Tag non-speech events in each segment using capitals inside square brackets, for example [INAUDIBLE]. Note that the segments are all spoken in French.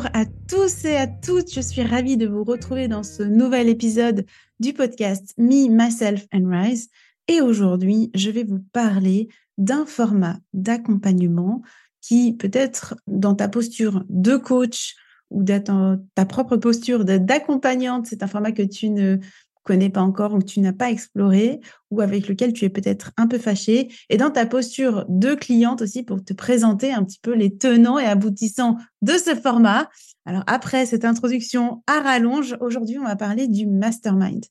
Bonjour à tous et à toutes, je suis ravie de vous retrouver dans ce nouvel épisode du podcast Me, Myself and Rise. Et aujourd'hui, je vais vous parler d'un format d'accompagnement qui peut-être dans ta posture de coach ou dans ta propre posture d'accompagnante, c'est un format que tu ne connais pas encore ou que tu n'as pas exploré ou avec lequel tu es peut-être un peu fâché et dans ta posture de cliente aussi pour te présenter un petit peu les tenants et aboutissants de ce format. Alors après cette introduction à rallonge, aujourd'hui on va parler du mastermind.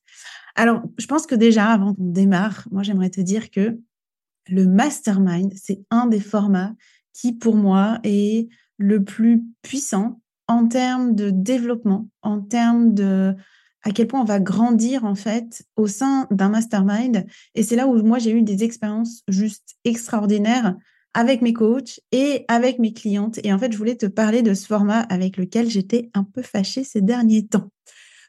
Alors je pense que déjà avant qu'on démarre, moi j'aimerais te dire que le mastermind, c'est un des formats qui pour moi est le plus puissant en termes de développement, en termes de à quel point on va grandir en fait au sein d'un mastermind. Et c'est là où moi j'ai eu des expériences juste extraordinaires avec mes coachs et avec mes clientes. Et en fait, je voulais te parler de ce format avec lequel j'étais un peu fâchée ces derniers temps.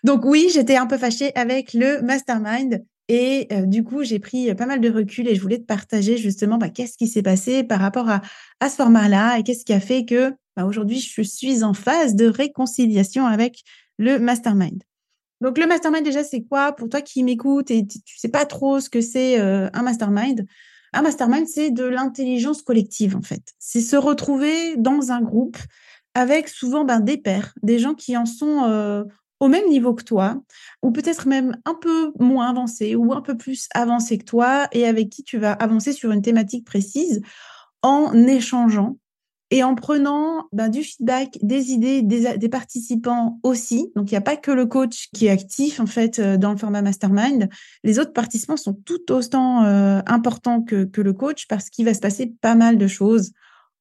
Donc oui, j'étais un peu fâchée avec le mastermind. Et euh, du coup, j'ai pris pas mal de recul et je voulais te partager justement bah, qu'est-ce qui s'est passé par rapport à, à ce format-là et qu'est-ce qui a fait que bah, aujourd'hui, je suis en phase de réconciliation avec le mastermind. Donc, le mastermind, déjà, c'est quoi pour toi qui m'écoutes et tu sais pas trop ce que c'est euh, un mastermind? Un mastermind, c'est de l'intelligence collective, en fait. C'est se retrouver dans un groupe avec souvent ben, des pairs, des gens qui en sont euh, au même niveau que toi, ou peut-être même un peu moins avancés ou un peu plus avancés que toi, et avec qui tu vas avancer sur une thématique précise en échangeant et en prenant ben, du feedback, des idées des, participants aussi. Donc, il n'y a pas que le coach qui est actif, en fait, euh, dans le format mastermind. Les autres participants sont tout autant euh, importants que, le coach parce qu'il va se passer pas mal de choses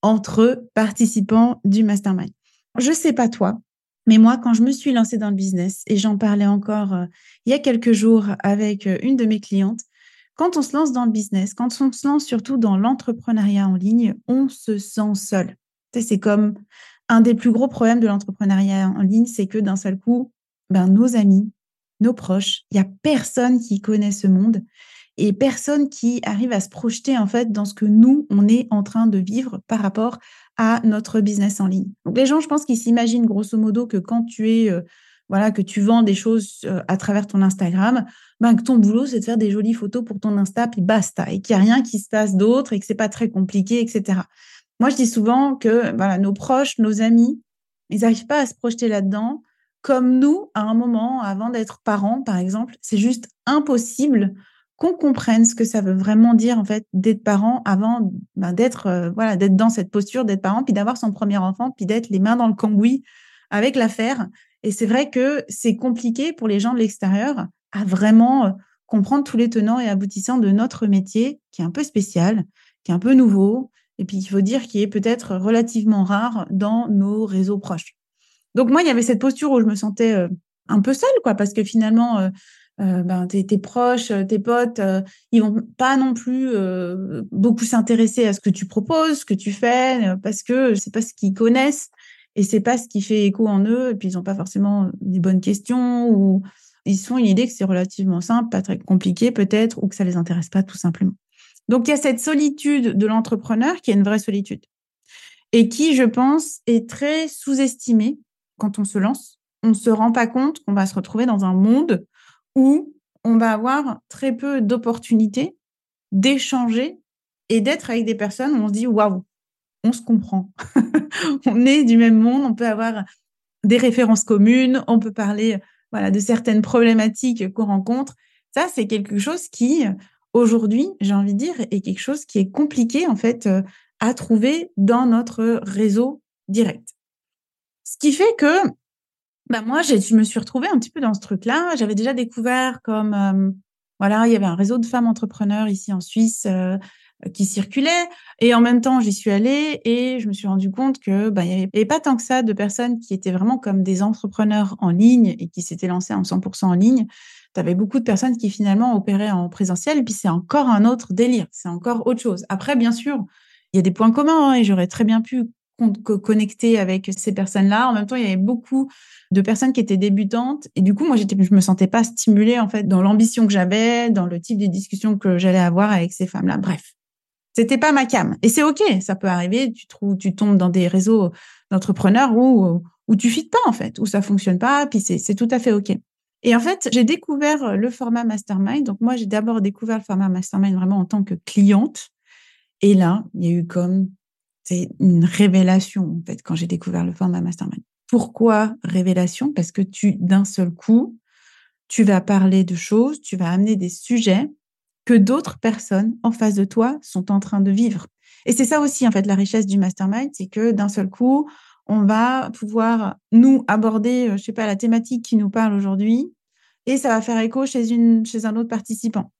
entre participants du mastermind. Je sais pas toi, mais moi, quand je me suis lancée dans le business, et j'en parlais encore euh, il y a quelques jours avec une de mes clientes, quand on se lance dans le business, quand on se lance surtout dans l'entrepreneuriat en ligne, on se sent seul. C'est comme un des plus gros problèmes de l'entrepreneuriat en ligne, c'est que d'un seul coup, ben, nos amis, nos proches, il n'y a personne qui connaît ce monde et personne qui arrive à se projeter en fait dans ce que nous, on est en train de vivre par rapport à notre business en ligne. Donc les gens, je pense qu'ils s'imaginent grosso modo que quand tu es, euh, voilà, que tu vends des choses euh, à travers ton Instagram, ben, que ton boulot, c'est de faire des jolies photos pour ton Insta, puis basta, et qu'il n'y a rien qui se passe d'autre et que c'est pas très compliqué, etc. Moi, je dis souvent que voilà, nos proches, nos amis, ils n'arrivent pas à se projeter là-dedans. Comme nous, à un moment, avant d'être parents, par exemple, c'est juste impossible qu'on comprenne ce que ça veut vraiment dire d'être parent avant ben, d'être euh, voilà d'être dans cette posture d'être parent puis d'avoir son premier enfant puis d'être les mains dans le cambouis avec l'affaire et c'est vrai que c'est compliqué pour les gens de l'extérieur à vraiment euh, comprendre tous les tenants et aboutissants de notre métier qui est un peu spécial qui est un peu nouveau et puis il faut dire qu'il est peut-être relativement rare dans nos réseaux proches. Donc moi, il y avait cette posture où je me sentais euh, un peu seule, quoi, parce que finalement, euh, ben, tes, proches, tes potes, ils vont pas non plus beaucoup s'intéresser à ce que tu proposes, ce que tu fais, parce que c'est pas ce qu'ils connaissent et c'est pas ce qui fait écho en eux. Et puis ils n'ont pas forcément des bonnes questions ou ils sont une idée que c'est relativement simple, pas très compliqué peut-être, ou que ça les intéresse pas tout simplement. Donc, il y a cette solitude de l'entrepreneur qui est une vraie solitude et qui, je pense, est très sous-estimée quand on se lance. On ne se rend pas compte qu'on va se retrouver dans un monde où on va avoir très peu d'opportunités d'échanger et d'être avec des personnes où on se dit waouh, on se comprend. [LAUGHS] on est du même monde, on peut avoir des références communes, on peut parler voilà, de certaines problématiques qu'on rencontre. Ça, c'est quelque chose qui, aujourd'hui, j'ai envie de dire, est quelque chose qui est compliqué, en fait, euh, à trouver dans notre réseau direct. Ce qui fait que, bah, moi, je me suis retrouvée un petit peu dans ce truc-là. J'avais déjà découvert comme, euh, voilà, il y avait un réseau de femmes entrepreneurs ici en Suisse euh, qui circulait. Et en même temps, j'y suis allée et je me suis rendu compte que bah, il n'y avait pas tant que ça de personnes qui étaient vraiment comme des entrepreneurs en ligne et qui s'étaient lancées en 100% en ligne. Tu avais beaucoup de personnes qui finalement opéraient en présentiel et puis c'est encore un autre délire, c'est encore autre chose. Après, bien sûr, il y a des points communs hein, et j'aurais très bien pu connecter avec ces personnes-là. En même temps, il y avait beaucoup de personnes qui étaient débutantes et du coup, moi, j'étais, je me sentais pas stimulée en fait dans l'ambition que j'avais, dans le type de discussion que j'allais avoir avec ces femmes-là. Bref, c'était pas ma cam. Et c'est OK, ça peut arriver. Tu trouves, tu tombes dans des réseaux d'entrepreneurs où, où tu fites pas, en fait, où ça fonctionne pas, puis c'est tout à fait OK. Et en fait, j'ai découvert le format mastermind. Donc, moi, j'ai d'abord découvert le format mastermind vraiment en tant que cliente. Et là, il y a eu comme, c'est une révélation, en fait, quand j'ai découvert le format mastermind. Pourquoi révélation? Parce que tu, d'un seul coup, tu vas parler de choses, tu vas amener des sujets que d'autres personnes en face de toi sont en train de vivre. Et c'est ça aussi, en fait, la richesse du mastermind, c'est que d'un seul coup, on va pouvoir nous aborder, euh, je sais pas, la thématique qui nous parle aujourd'hui, et ça va faire écho chez, une, chez un autre participant.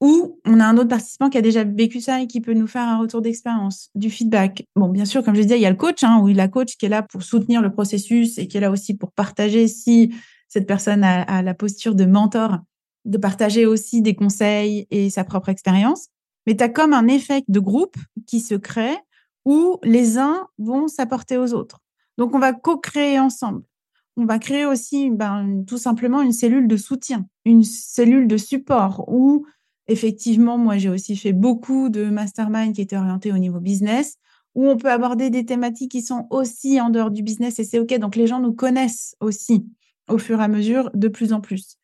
Ou on a un autre participant qui a déjà vécu ça et qui peut nous faire un retour d'expérience, du feedback. Bon, bien sûr, comme je disais, il y a le coach, hein, oui, la coach qui est là pour soutenir le processus et qui est là aussi pour partager si cette personne a la posture de mentor de partager aussi des conseils et sa propre expérience. Mais tu as comme un effet de groupe qui se crée où les uns vont s'apporter aux autres. Donc, on va co-créer ensemble. On va créer aussi ben, tout simplement une cellule de soutien, une cellule de support où, effectivement, moi, j'ai aussi fait beaucoup de mastermind qui étaient orientés au niveau business, où on peut aborder des thématiques qui sont aussi en dehors du business et c'est OK. Donc, les gens nous connaissent aussi au fur et à mesure de plus en plus.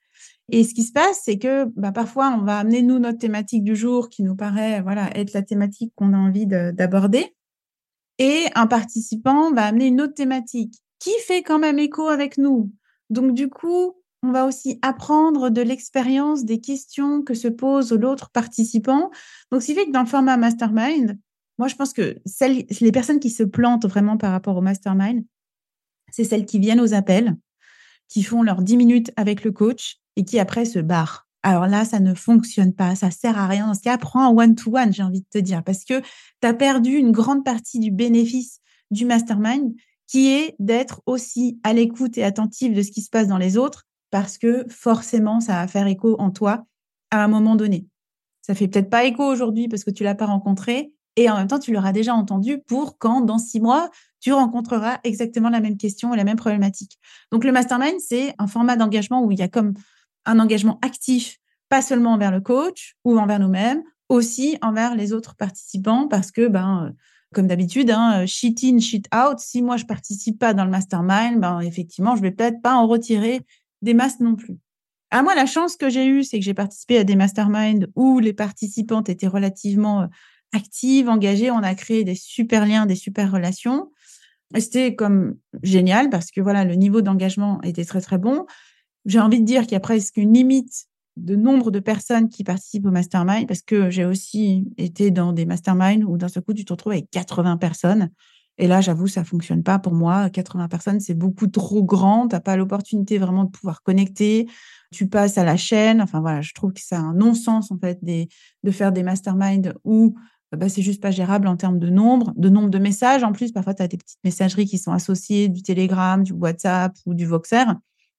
Et ce qui se passe, c'est que bah, parfois, on va amener, nous, notre thématique du jour qui nous paraît voilà, être la thématique qu'on a envie d'aborder. Et un participant va amener une autre thématique qui fait quand même écho avec nous. Donc, du coup, on va aussi apprendre de l'expérience des questions que se pose l'autre participant. Donc, ce que dans le format mastermind, moi, je pense que celles, les personnes qui se plantent vraiment par rapport au mastermind, c'est celles qui viennent aux appels, qui font leurs 10 minutes avec le coach et qui après se barre. Alors là, ça ne fonctionne pas, ça sert à rien. Dans ce cas, prends un one-to-one, j'ai envie de te dire, parce que tu as perdu une grande partie du bénéfice du mastermind qui est d'être aussi à l'écoute et attentive de ce qui se passe dans les autres, parce que forcément, ça va faire écho en toi à un moment donné. Ça fait peut-être pas écho aujourd'hui parce que tu l'as pas rencontré, et en même temps, tu l'auras déjà entendu pour quand, dans six mois, tu rencontreras exactement la même question et la même problématique. Donc, le mastermind, c'est un format d'engagement où il y a comme un engagement actif, pas seulement envers le coach ou envers nous-mêmes, aussi envers les autres participants, parce que, ben, euh, comme d'habitude, hein, euh, shit in, shit out. Si moi je participe pas dans le mastermind, ben effectivement, je vais peut-être pas en retirer des masses non plus. À moi, la chance que j'ai eue, c'est que j'ai participé à des masterminds où les participantes étaient relativement euh, actives, engagées. On a créé des super liens, des super relations. C'était comme génial parce que voilà, le niveau d'engagement était très très bon j'ai envie de dire qu'il y a presque une limite de nombre de personnes qui participent au mastermind parce que j'ai aussi été dans des masterminds où d'un seul coup, tu te retrouves avec 80 personnes. Et là, j'avoue, ça fonctionne pas pour moi. 80 personnes, c'est beaucoup trop grand. Tu n'as pas l'opportunité vraiment de pouvoir connecter. Tu passes à la chaîne. Enfin, voilà, je trouve que c'est un non-sens, en fait, de faire des masterminds où bah, c'est juste pas gérable en termes de nombre, de nombre de messages. En plus, parfois, tu as des petites messageries qui sont associées, du Telegram, du WhatsApp ou du Voxer.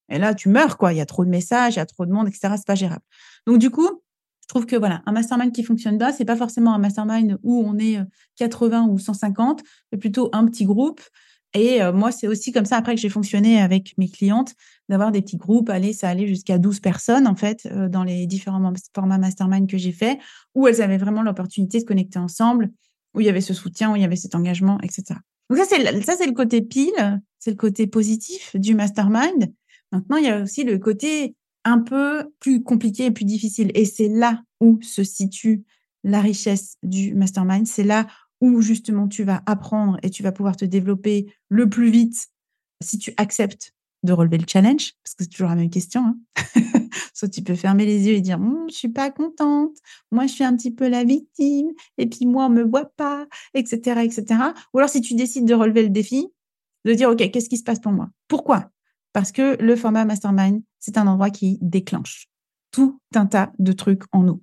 Et là, tu meurs, quoi. Il y a trop de messages, il y a trop de monde, etc. C'est pas gérable. Donc, du coup, je trouve que voilà, un mastermind qui fonctionne bien, c'est pas forcément un mastermind où on est 80 euh, ou 150, mais plutôt un petit groupe. Et euh, moi, c'est aussi comme ça après que j'ai fonctionné avec mes clientes, d'avoir des petits groupes. Allez, ça allait jusqu'à 12 personnes, en fait, euh, dans les différents formats mastermind que j'ai fait, où elles avaient vraiment l'opportunité de connecter ensemble, où il y avait ce soutien, où il y avait cet engagement, etc. Donc ça, c'est, ça, c'est le côté pile, c'est le côté positif du mastermind. Maintenant, il y a aussi le côté un peu plus compliqué et plus difficile. Et c'est là où se situe la richesse du mastermind. C'est là où justement tu vas apprendre et tu vas pouvoir te développer le plus vite si tu acceptes de relever le challenge, parce que c'est toujours la même question. Hein. [LAUGHS] Soit tu peux fermer les yeux et dire Je «Mmh, Je suis pas contente, moi je suis un petit peu la victime, et puis moi on me voit pas, etc., etc. Ou alors si tu décides de relever le défi, de dire Ok, qu'est-ce qui se passe pour moi? Pourquoi? Parce que le format mastermind, c'est un endroit qui déclenche tout un tas de trucs en nous,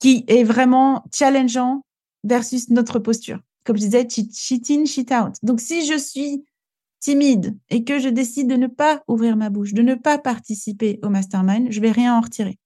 qui est vraiment challengeant versus notre posture. Comme je disais, cheat in, cheat out. Donc si je suis timide et que je décide de ne pas ouvrir ma bouche, de ne pas participer au mastermind, je vais rien en retirer.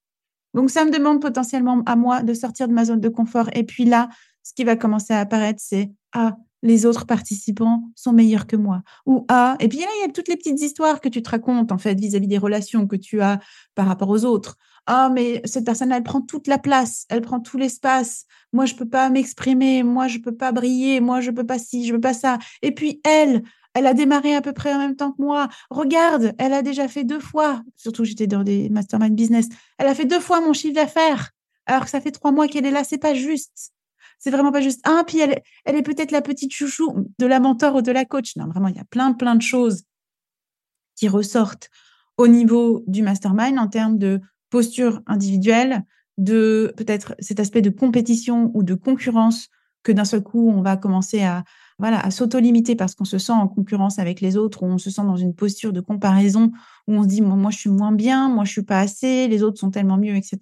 Donc ça me demande potentiellement à moi de sortir de ma zone de confort. Et puis là, ce qui va commencer à apparaître, c'est ah les autres participants sont meilleurs que moi ou ah et puis là il y a toutes les petites histoires que tu te racontes en fait vis-à-vis des relations que tu as par rapport aux autres. Ah mais cette personne-là elle prend toute la place, elle prend tout l'espace. Moi je peux pas m'exprimer, moi je peux pas briller, moi je peux pas ci, je peux pas ça. Et puis elle, elle a démarré à peu près en même temps que moi. Regarde, elle a déjà fait deux fois, surtout j'étais dans des mastermind business, elle a fait deux fois mon chiffre d'affaires, alors que ça fait trois mois qu'elle est là. C'est pas juste. C'est vraiment pas juste. Ah, puis elle, elle est peut-être la petite chouchou de la mentor ou de la coach. Non, vraiment, il y a plein, plein de choses qui ressortent au niveau du mastermind en termes de posture individuelle, de peut-être cet aspect de compétition ou de concurrence que d'un seul coup, on va commencer à, voilà, à s'auto-limiter parce qu'on se sent en concurrence avec les autres, ou on se sent dans une posture de comparaison où on se dit moi, je suis moins bien, moi je suis pas assez, les autres sont tellement mieux, etc.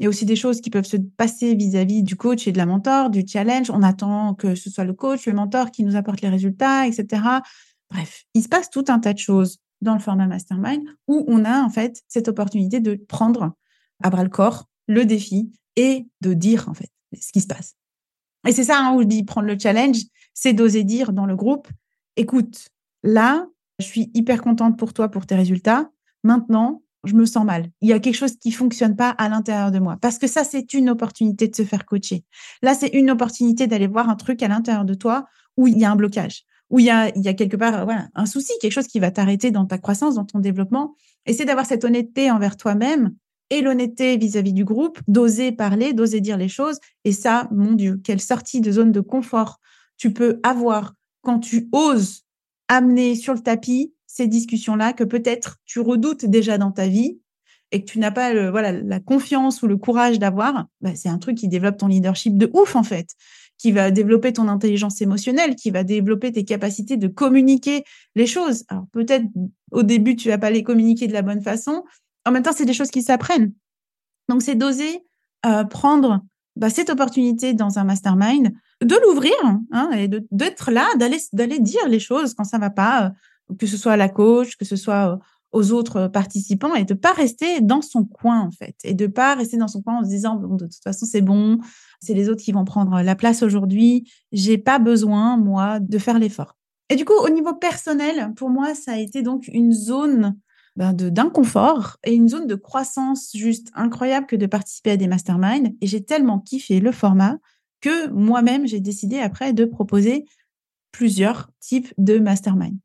Il y a aussi des choses qui peuvent se passer vis-à-vis du coach et de la mentor, du challenge. On attend que ce soit le coach, le mentor qui nous apporte les résultats, etc. Bref, il se passe tout un tas de choses dans le format mastermind où on a en fait cette opportunité de prendre à bras le corps le défi et de dire en fait ce qui se passe. Et c'est ça hein, où je dis prendre le challenge, c'est d'oser dire dans le groupe, écoute, là, je suis hyper contente pour toi, pour tes résultats. Maintenant, je me sens mal. Il y a quelque chose qui fonctionne pas à l'intérieur de moi. Parce que ça, c'est une opportunité de se faire coacher. Là, c'est une opportunité d'aller voir un truc à l'intérieur de toi où il y a un blocage, où il y a, y quelque part un souci, quelque chose qui va t'arrêter dans ta croissance, dans ton développement. C'est d'avoir cette honnêteté envers toi-même et l'honnêteté vis-à-vis du groupe, d'oser parler, d'oser dire les choses. Et ça, mon Dieu, quelle sortie de zone de confort tu peux avoir quand tu oses amener sur le tapis ces discussions-là que peut-être tu redoutes déjà dans ta vie et que tu n'as pas voilà, la confiance ou le courage d'avoir, bah, c'est un truc qui développe ton leadership de ouf en fait, qui va développer ton intelligence émotionnelle, qui va développer tes capacités de communiquer les choses. Alors peut-être au début tu vas pas les communiquer de la bonne façon. En même temps, c'est des choses qui s'apprennent. Donc c'est d'oser euh, prendre bah, cette opportunité dans un mastermind de l'ouvrir hein, et d'être là, d'aller dire les choses quand ça va pas, euh, que ce soit à la coach, que ce soit euh, aux autres participants et de pas rester dans son coin en fait et de pas rester dans son coin en se disant bon de toute façon c'est bon, c'est les autres qui vont prendre la place aujourd'hui, j'ai pas besoin moi de faire l'effort. Et du coup au niveau personnel, pour moi ça a été donc une zone ben d'inconfort et une zone de croissance juste incroyable que de participer à des masterminds et j'ai tellement kiffé le format que moi-même, j'ai décidé après de proposer plusieurs types de mastermind.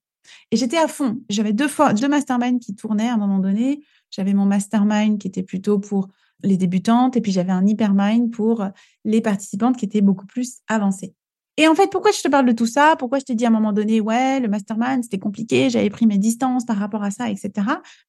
Et j'étais à fond. J'avais deux deux masterminds qui tournaient à un moment donné. J'avais mon mastermind qui était plutôt pour les débutantes et puis j'avais un hypermind pour les participantes qui étaient beaucoup plus avancées. Et en fait, pourquoi je te parle de tout ça? Pourquoi je t'ai dit à un moment donné, ouais, le mastermind, c'était compliqué, j'avais pris mes distances par rapport à ça, etc.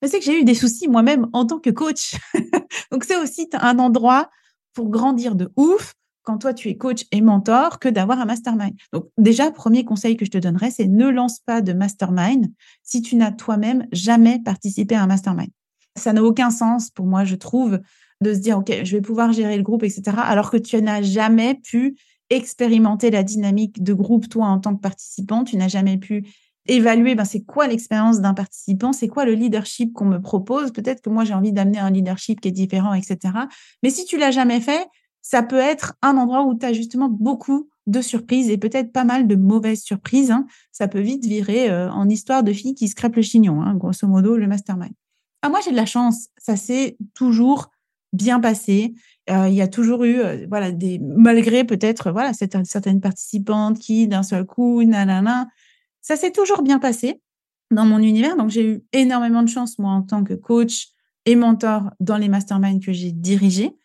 Mais c'est que j'ai eu des soucis moi-même en tant que coach. [LAUGHS] Donc, c'est aussi un endroit pour grandir de ouf, quand toi tu es coach et mentor que d'avoir un mastermind. Donc déjà, premier conseil que je te donnerais, c'est ne lance pas de mastermind si tu n'as toi-même jamais participé à un mastermind. Ça n'a aucun sens pour moi, je trouve, de se dire, OK, je vais pouvoir gérer le groupe, etc., alors que tu n'as jamais pu expérimenter la dynamique de groupe, toi, en tant que participant, tu n'as jamais pu évaluer ben, c'est quoi l'expérience d'un participant, c'est quoi le leadership qu'on me propose? Peut-être que moi, j'ai envie d'amener un leadership qui est différent, etc. Mais si tu l'as jamais fait, ça peut être un endroit où tu as justement beaucoup de surprises et peut-être pas mal de mauvaises surprises. Hein. Ça peut vite virer euh, en histoire de filles qui se crêpent le chignon, hein, grosso modo, le mastermind. Ah, moi, j'ai de la chance. Ça s'est toujours bien passé. Euh, il y a toujours eu, euh, voilà, des, malgré peut-être, voilà, certaines participantes qui, d'un seul coup, nanana, ça s'est toujours bien passé dans mon univers. Donc, j'ai eu énormément de chance, moi, en tant que coach et mentor dans les masterminds que j'ai dirigés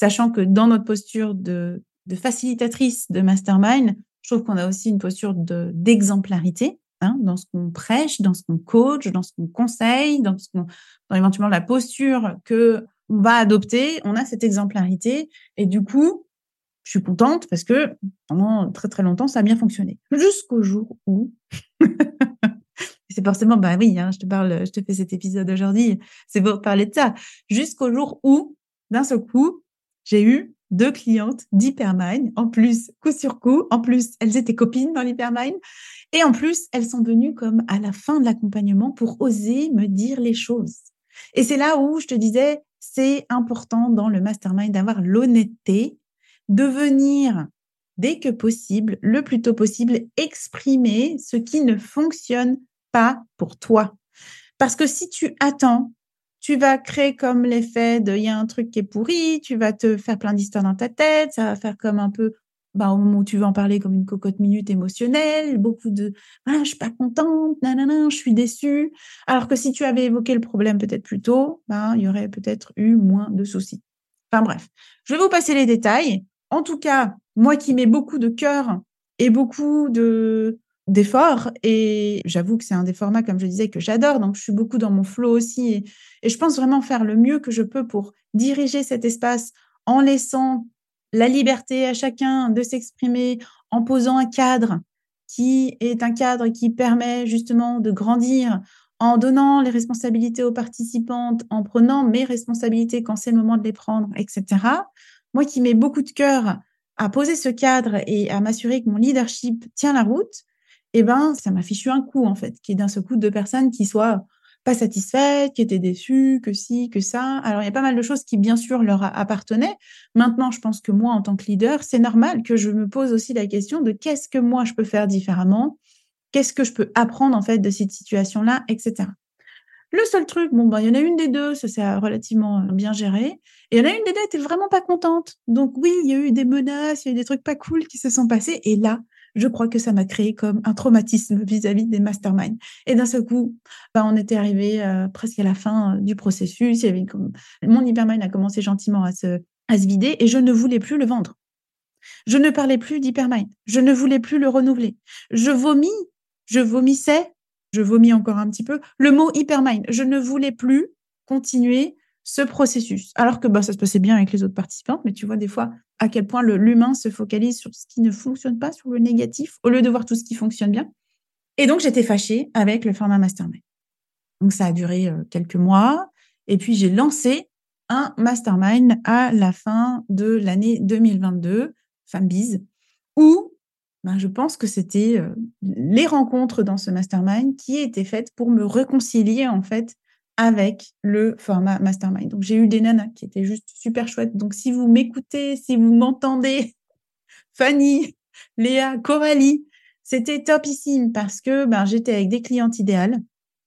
sachant que dans notre posture de, facilitatrice de mastermind, je trouve qu'on a aussi une posture d'exemplarité. hein, dans ce qu'on prêche, dans ce qu'on coach, dans ce qu'on conseille, dans, ce qu'on, dans éventuellement la posture que on va adopter, on a cette exemplarité. Et du coup, je suis contente parce que pendant très très longtemps, ça a bien fonctionné. Jusqu'au jour où, [LAUGHS] c'est forcément, bah oui, hein, je te parle, je te fais cet épisode aujourd'hui, c'est pour parler de ça. Jusqu'au jour où, d'un seul coup, j'ai eu deux clientes d'Hypermine, en plus, coup sur coup, en plus, elles étaient copines dans l'Hypermine, et en plus, elles sont venues comme à la fin de l'accompagnement pour oser me dire les choses. Et c'est là où je te disais, c'est important dans le mastermind d'avoir l'honnêteté de venir dès que possible, le plus tôt possible, exprimer ce qui ne fonctionne pas pour toi. Parce que si tu attends, tu vas créer comme l'effet de il y a un truc qui est pourri, tu vas te faire plein d'histoires dans ta tête, ça va faire comme un peu bah, au moment où tu veux en parler comme une cocotte minute émotionnelle, beaucoup de ah, je suis pas contente, nanana, je suis déçue. Alors que si tu avais évoqué le problème peut-être plus tôt, bah, il y aurait peut-être eu moins de soucis. Enfin bref, je vais vous passer les détails. En tout cas, moi qui mets beaucoup de cœur et beaucoup de d'efforts, et j'avoue que c'est un des formats, comme je disais, que j'adore, donc je suis beaucoup dans mon flow aussi, et, et je pense vraiment faire le mieux que je peux pour diriger cet espace en laissant la liberté à chacun de s'exprimer en posant un cadre qui est un cadre qui permet justement de grandir, en donnant les responsabilités aux participantes, en prenant mes responsabilités quand c'est le moment de les prendre, etc. Moi qui mets beaucoup de cœur à poser ce cadre et à m'assurer que mon leadership tient la route, eh ben, ça m'a fichu un coup, en fait, qui est d'un seul coup de personnes qui soient pas satisfaites, qui étaient déçues, que si, que ça. Alors, il y a pas mal de choses qui, bien sûr, leur appartenaient. Maintenant, je pense que moi, en tant que leader, c'est normal que je me pose aussi la question de qu'est-ce que moi, je peux faire différemment, qu'est-ce que je peux apprendre, en fait, de cette situation-là, etc. Le seul truc, bon, ben, il y en a une des deux, ça s'est relativement bien géré. Et il y en a une des deux qui était vraiment pas contente. Donc oui, il y a eu des menaces, il y a eu des trucs pas cool qui se sont passés. Et là, je crois que ça m'a créé comme un traumatisme [LAUGHS] vis-à-vis des masterminds. Et d'un seul coup, bah, on était arrivé euh, presque à la fin euh, du processus. Mon hypermind a commencé gentiment à se, à se vider et je ne voulais plus le vendre. Je ne parlais plus d'hypermind. Je ne voulais plus le renouveler. Je vomis, je vomissais, je vomis encore un petit peu, le mot hypermind. Je ne voulais plus continuer ce processus. Alors que bah, ça se passait bien avec les autres participants, mais tu vois des fois à quel point l'humain se focalise sur ce qui ne fonctionne pas, sur le négatif, au lieu de voir tout ce qui fonctionne bien. Et donc, j'étais fâchée avec le format mastermind. Donc, ça a duré euh, quelques mois. Et puis, j'ai lancé un mastermind à la fin de l'année 2022, FemBiz, où ben, je pense que c'était euh, les rencontres dans ce mastermind qui étaient faites pour me réconcilier, en fait, avec le format mastermind. Donc, j'ai eu des nanas qui étaient juste super chouettes. Donc, si vous m'écoutez, si vous m'entendez, [LAUGHS] Fanny, Léa, Coralie, c'était topissime parce que ben, j'étais avec des clientes idéales.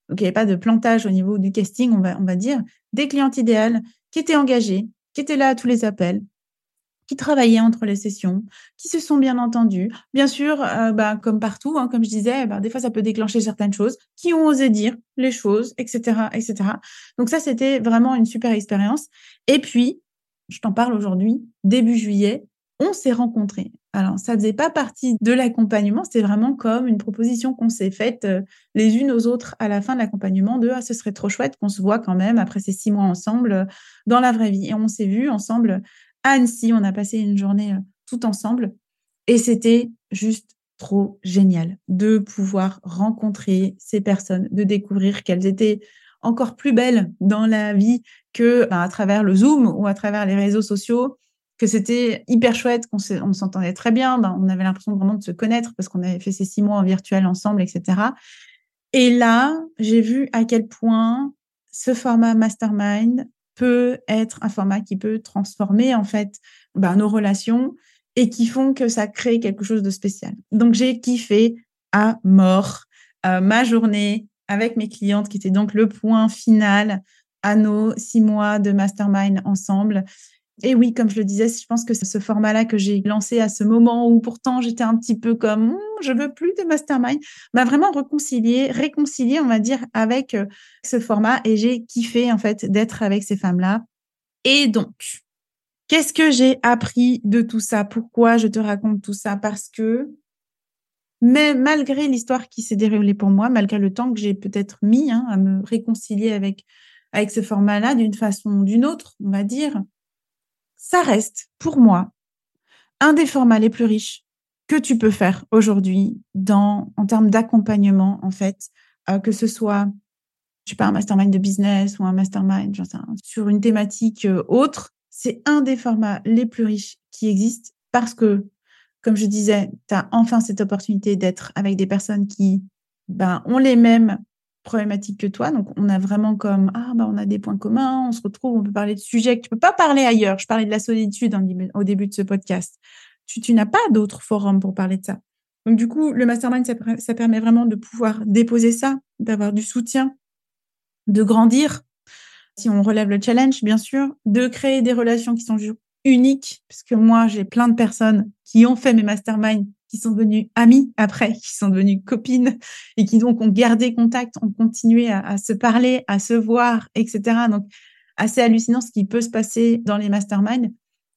Donc, il n'y avait pas de plantage au niveau du casting, on va, on va dire. Des clientes idéales qui étaient engagées, qui étaient là à tous les appels, qui travaillaient entre les sessions, qui se sont bien entendus. Bien sûr, euh, bah, comme partout, hein, comme je disais, bah, des fois ça peut déclencher certaines choses, qui ont osé dire les choses, etc., etc. Donc ça, c'était vraiment une super expérience. Et puis, je t'en parle aujourd'hui, début juillet, on s'est rencontrés. Alors, ça faisait pas partie de l'accompagnement, c'était vraiment comme une proposition qu'on s'est faite euh, les unes aux autres à la fin de l'accompagnement de ah, ce serait trop chouette qu'on se voit quand même après ces six mois ensemble euh, dans la vraie vie. Et on s'est vus ensemble Annecy. On a passé une journée euh, tout ensemble et c'était juste trop génial de pouvoir rencontrer ces personnes, de découvrir qu'elles étaient encore plus belles dans la vie que bah, à travers le Zoom ou à travers les réseaux sociaux, que c'était hyper chouette, qu'on on s'entendait très bien, ben, on avait l'impression vraiment de se connaître parce qu'on avait fait ces six mois en virtuel ensemble, etc. Et là, j'ai vu à quel point ce format mastermind peut être un format qui peut transformer en fait ben, nos relations et qui font que ça crée quelque chose de spécial. Donc j'ai kiffé à mort euh, ma journée avec mes clientes qui était donc le point final à nos six mois de mastermind ensemble. Et oui, comme je le disais, je pense que ce format-là que j'ai lancé à ce moment où pourtant j'étais un petit peu comme hm, je veux plus de mastermind, m'a vraiment réconcilié, réconcilié, on va dire, avec euh, ce format et j'ai kiffé en fait d'être avec ces femmes-là. Et donc, qu'est-ce que j'ai appris de tout ça? Pourquoi je te raconte tout ça? Parce que mais malgré l'histoire qui s'est déroulée pour moi, malgré le temps que j'ai peut-être mis hein, à me réconcilier avec, avec ce format-là d'une façon ou d'une autre, on va dire, ça reste pour moi un des formats les plus riches que tu peux faire aujourd'hui en termes d'accompagnement en fait, euh, que ce soit je sais pas un mastermind de business ou un mastermind sur une thématique euh, autre, c'est un des formats les plus riches qui existent parce que comme je disais, tu as enfin cette opportunité d'être avec des personnes qui ben, ont les mêmes problématiques que toi. Donc, on a vraiment comme, ah, ben, on a des points communs, on se retrouve, on peut parler de sujets que tu peux pas parler ailleurs. Je parlais de la solitude au début de ce podcast. Tu, n'as pas d'autres forums pour parler de ça. Donc, du coup, le mastermind, ça, ça permet vraiment de pouvoir déposer ça, d'avoir du soutien, de grandir. Si on relève le challenge, bien sûr, de créer des relations qui sont unique, puisque moi, j'ai plein de personnes qui ont fait mes masterminds, qui sont devenues amies après, qui sont devenues copines et qui donc ont gardé contact, ont continué à, se parler, à se voir, etc. Donc, assez hallucinant ce qui peut se passer dans les masterminds.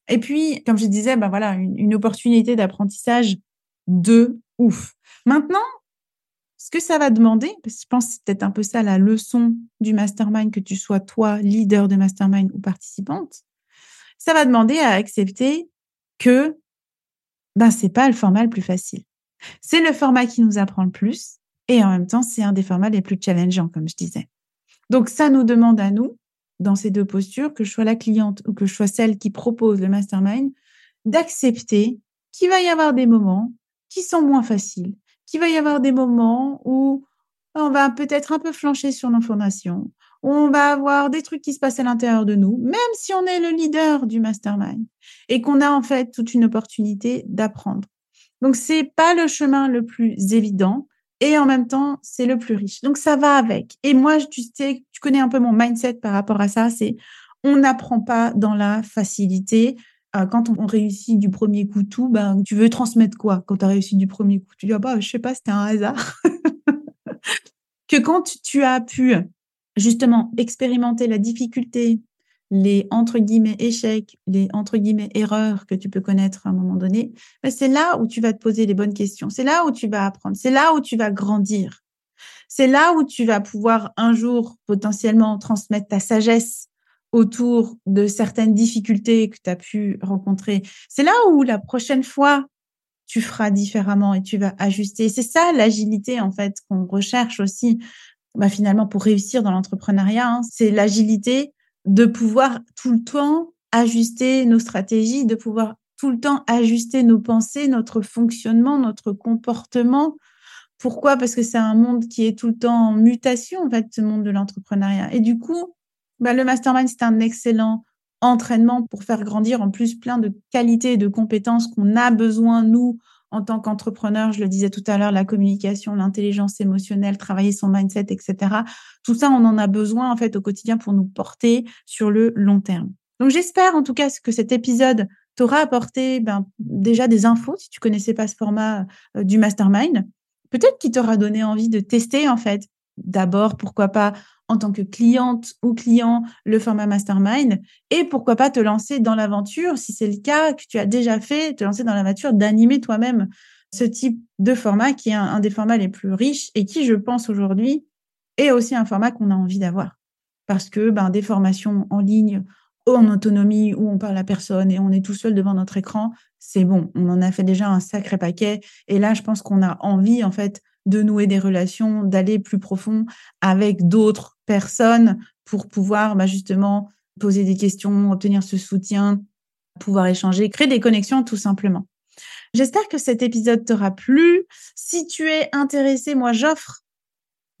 Et puis, comme je disais, ben voilà, une, opportunité d'apprentissage de ouf. Maintenant, ce que ça va demander, parce que je pense que c'est peut-être un peu ça la leçon du mastermind, que tu sois toi leader de mastermind ou participante, ça va demander à accepter que ben, ce n'est pas le format le plus facile. C'est le format qui nous apprend le plus et en même temps, c'est un des formats les plus challengeants, comme je disais. Donc, ça nous demande à nous, dans ces deux postures, que je sois la cliente ou que je sois celle qui propose le mastermind, d'accepter qu'il va y avoir des moments qui sont moins faciles, qu'il va y avoir des moments où on va peut-être un peu flancher sur l'information, on va avoir des trucs qui se passent à l'intérieur de nous, même si on est le leader du mastermind et qu'on a en fait toute une opportunité d'apprendre. Donc c'est pas le chemin le plus évident et en même temps c'est le plus riche. Donc ça va avec. Et moi tu sais, tu connais un peu mon mindset par rapport à ça, c'est on n'apprend pas dans la facilité. Euh, quand on, réussit du premier coup tout, ben, tu veux transmettre quoi quand tu as réussi du premier coup? Tu dis, ah bah, je sais pas, c'était un hasard. [LAUGHS] que quand tu as pu justement expérimenter la difficulté, les entre guillemets échecs, les entre guillemets erreurs que tu peux connaître à un moment donné, ben, c'est là où tu vas te poser les bonnes questions. C'est là où tu vas apprendre. C'est là où tu vas grandir. C'est là où tu vas pouvoir un jour potentiellement transmettre ta sagesse autour de certaines difficultés que tu as pu rencontrer. C'est là où la prochaine fois, tu feras différemment et tu vas ajuster. C'est ça l'agilité en fait qu'on recherche aussi bah, finalement pour réussir dans l'entrepreneuriat, hein, c'est l'agilité de pouvoir tout le temps ajuster nos stratégies, de pouvoir tout le temps ajuster nos pensées, notre fonctionnement, notre comportement. Pourquoi? Parce que c'est un monde qui est tout le temps en mutation, en fait, ce monde de l'entrepreneuriat. Et du coup, bah, le mastermind, c'est un excellent entraînement pour faire grandir en plus plein de qualités et de compétences qu'on a besoin, nous, en tant qu'entrepreneur, je le disais tout à l'heure, la communication, l'intelligence émotionnelle, travailler son mindset, etc. Tout ça, on en a besoin en fait au quotidien pour nous porter sur le long terme. Donc j'espère en tout cas que cet épisode t'aura apporté ben, déjà des infos si tu connaissais pas ce format euh, du mastermind. Peut-être qu'il t'aura donné envie de tester en fait. D'abord, pourquoi pas en tant que cliente ou client le format mastermind et pourquoi pas te lancer dans l'aventure, si c'est le cas que tu as déjà fait, te lancer dans l'aventure d'animer toi-même ce type de format qui est un, des formats les plus riches et qui, je pense aujourd'hui, est aussi un format qu'on a envie d'avoir. Parce que ben, des formations en ligne, en autonomie, où on parle à personne et on est tout seul devant notre écran, c'est bon. On en a fait déjà un sacré paquet. Et là, je pense qu'on a envie, en fait, de nouer des relations, d'aller plus profond avec d'autres personnes pour pouvoir bah, justement poser des questions, obtenir ce soutien, pouvoir échanger, créer des connexions tout simplement. J'espère que cet épisode t'aura plu. Si tu es intéressé, moi j'offre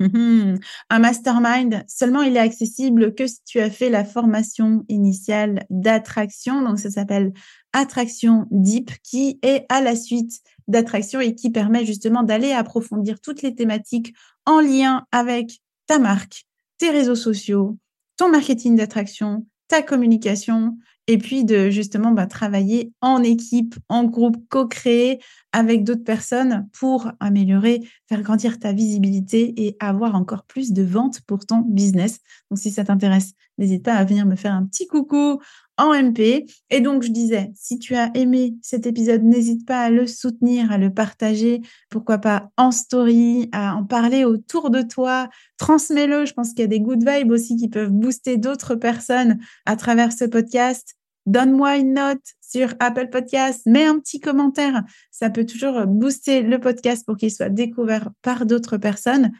[LAUGHS] un mastermind. Seulement, il est accessible que si tu as fait la formation initiale d'attraction. Donc, ça s'appelle Attraction Deep, qui est à la suite d'attraction et qui permet justement d'aller approfondir toutes les thématiques en lien avec ta marque, tes réseaux sociaux, ton marketing d'attraction, ta communication, et puis de justement bah, travailler en équipe, en groupe, co-créer avec d'autres personnes pour améliorer, faire grandir ta visibilité et avoir encore plus de ventes pour ton business. Donc, si ça t'intéresse, n'hésite pas à venir me faire un petit coucou en MP. Et donc, je disais, si tu as aimé cet épisode, n'hésite pas à le soutenir, à le partager, pourquoi pas en story, à en parler autour de toi, transmets-le. Je pense qu'il y a des good vibes aussi qui peuvent booster d'autres personnes à travers ce podcast. Donne-moi une note sur Apple Podcast, mets un petit commentaire. Ça peut toujours booster le podcast pour qu'il soit découvert par d'autres personnes.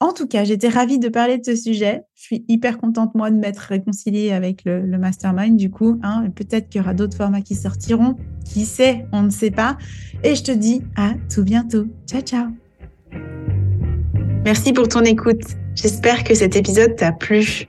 En tout cas, j'étais ravie de parler de ce sujet. Je suis hyper contente, moi, de m'être réconciliée avec le, mastermind, du coup. Hein, Peut-être qu'il y aura d'autres formats qui sortiront. Qui sait? On ne sait pas. Et je te dis à tout bientôt. Ciao, ciao. Merci pour ton écoute. J'espère que cet épisode t'a plu.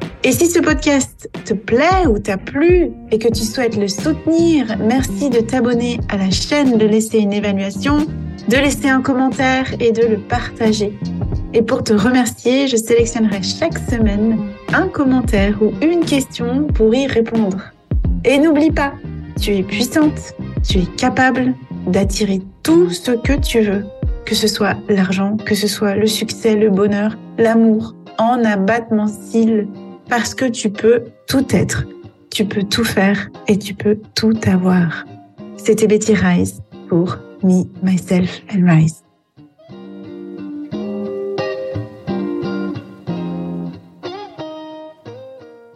Et si ce podcast te plaît ou t'a plu et que tu souhaites le soutenir, merci de t'abonner à la chaîne, de laisser une évaluation, de laisser un commentaire et de le partager. Et pour te remercier, je sélectionnerai chaque semaine un commentaire ou une question pour y répondre. Et n'oublie pas, tu es puissante, tu es capable d'attirer tout ce que tu veux, que ce soit l'argent, que ce soit le succès, le bonheur, l'amour, en abattement cils, parce que tu peux tout être, tu peux tout faire et tu peux tout avoir. C'était Betty Rice pour Me, Myself and Rise.